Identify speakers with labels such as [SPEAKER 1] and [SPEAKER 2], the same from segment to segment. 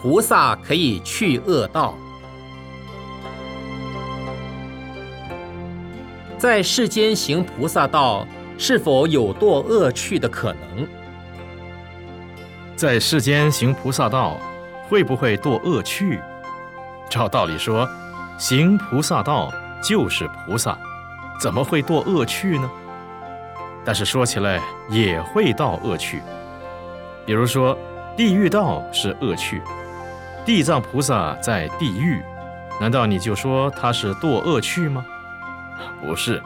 [SPEAKER 1] 菩萨可以去恶道。在世间行菩萨道，是否有堕恶趣的可能？
[SPEAKER 2] 在世间行菩萨道，会不会堕恶趣？照道理说，行菩萨道就是菩萨，怎么会堕恶趣呢？但是说起来也会到恶趣，比如说地狱道是恶趣，地藏菩萨在地狱，难道你就说他是堕恶趣吗？不是，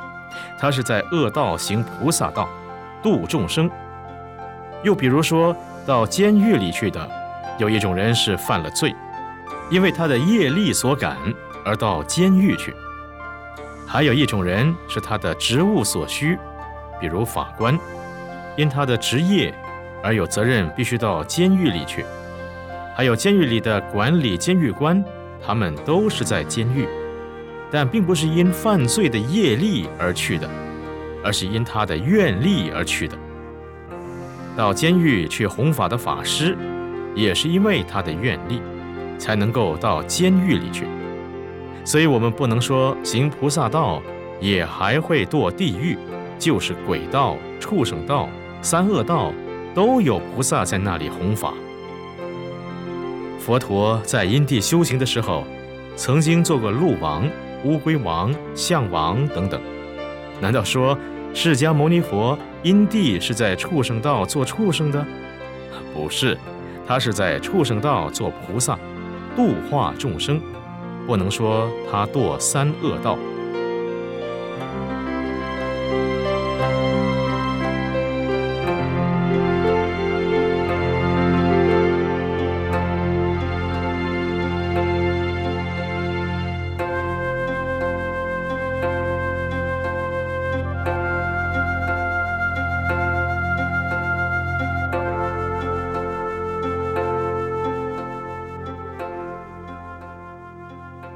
[SPEAKER 2] 他是在恶道行菩萨道，度众生。又比如说到监狱里去的，有一种人是犯了罪，因为他的业力所感而到监狱去；还有一种人是他的职务所需。比如法官，因他的职业而有责任，必须到监狱里去；还有监狱里的管理监狱官，他们都是在监狱，但并不是因犯罪的业力而去的，而是因他的愿力而去的。到监狱去弘法的法师，也是因为他的愿力，才能够到监狱里去。所以，我们不能说行菩萨道也还会堕地狱。就是鬼道、畜生道、三恶道，都有菩萨在那里弘法。佛陀在因地修行的时候，曾经做过鹿王、乌龟王、象王等等。难道说释迦牟尼佛因地是在畜生道做畜生的？不是，他是在畜生道做菩萨，度化众生。不能说他堕三恶道。